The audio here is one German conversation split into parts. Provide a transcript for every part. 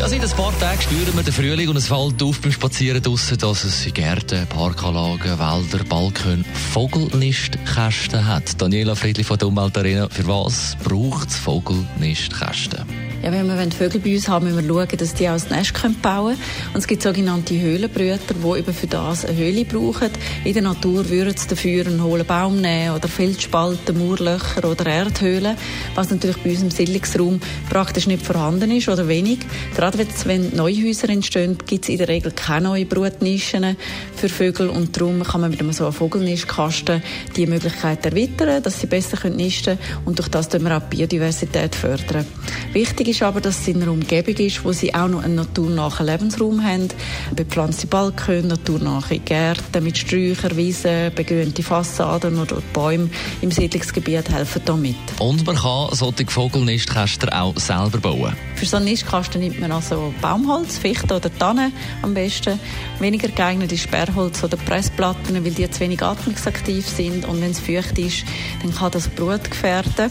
ja, seit ein paar Tagen spüren wir den Frühling und es fällt auf beim Spazieren draussen, dass es in Gärten, Parkanlagen, Wälder, Balkon Vogelnistkästen hat. Daniela Friedli von der Umweltarena, für was braucht es Vogelnistkästen? Ja, wenn wir Vögel bei uns haben, müssen wir schauen, dass die auch ein Nest bauen können. Und es gibt sogenannte Höhlenbrüter, die eben für das eine Höhle brauchen. In der Natur würden sie dafür einen hohlen Baum nehmen oder Felsspalten, Murlöcher oder Erdhöhlen, was natürlich bei uns im Siedlungsraum praktisch nicht vorhanden ist oder wenig. Gerade wenn neue Häuser entstehen, gibt es in der Regel keine neuen Brutnischen für Vögel und darum kann man mit einem so einem Vogelnistkasten die Möglichkeit erweitern, dass sie besser nisten können und durch das fördern wir auch die Biodiversität fördern. Wichtig ist aber, dass es in einer Umgebung ist, wo sie auch noch einen naturnahen Lebensraum haben. Bepflanzte Balkone, naturnahe Gärten mit Sträuchern, Wiesen, begrünte Fassaden oder Bäume im Siedlungsgebiet helfen damit. Und man kann solche Vogelnistkästen auch selber bauen? Für so einen Nistkasten nimmt man also Baumholz, Fichte oder Tanne am besten. Weniger geeignet ist Sperrholz oder Pressplatten, weil die zu wenig atmungsaktiv sind und wenn es feucht ist, dann kann das Brut gefährden.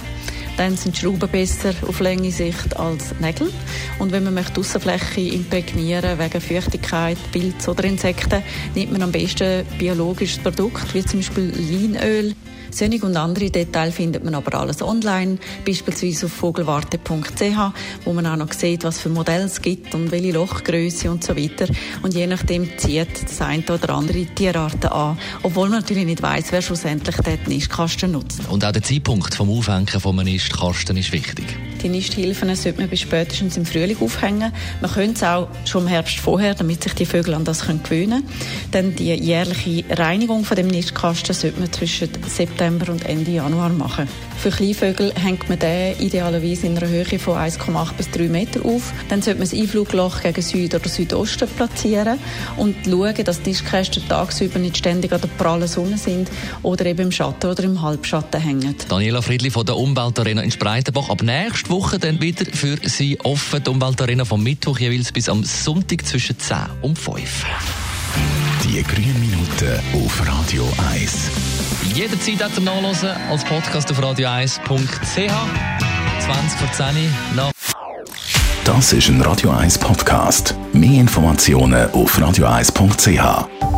Dann sind Schrauben besser auf lange Sicht als Nägel. Und wenn man möchte die Aussenfläche imprägnieren wegen Feuchtigkeit, Pilz oder Insekten, nimmt man am besten biologisches Produkt, wie zum Beispiel Leinöl. Solche und andere Details findet man aber alles online, beispielsweise auf vogelwarte.ch, wo man auch noch sieht, was für Modelle es gibt und welche Lochgröße und so weiter. Und je nachdem zieht das eine oder andere Tierarten an, obwohl man natürlich nicht weiß, wer schlussendlich den Nistkasten nutzt. Und auch der Zeitpunkt vom Aufhängen von einem Nistkasten ist wichtig. Die Nisthilfen sollte man bis spätestens im Frühling aufhängen. Man könnte es auch schon im Herbst vorher, damit sich die Vögel an das gewöhnen können. Dann die jährliche Reinigung von dem Nistkasten sollte man zwischen September und Ende Januar machen. Für Kleinvögel hängt man den idealerweise in einer Höhe von 1,8 bis 3 Meter auf. Dann sollte man das Einflugloch gegen Süd- oder Südosten platzieren und schauen, dass die Nistkästen tagsüber nicht ständig an der prallen Sonne sind oder eben im Schatten oder im Halbschatten hängen. Daniela Friedli von der Umweltarena in Spreitenbach. Ab nächster Woche dann wieder für Sie offen. Die Umweltarena vom Mittwoch jeweils bis am Sonntag zwischen 10 und 5. Die grünen Minuten auf Radio 1. Jederzeit auch zum Nachlesen als Podcast auf radio1.ch. 20 vor 10 nach. Das ist ein Radio 1 Podcast. Mehr Informationen auf radio1.ch.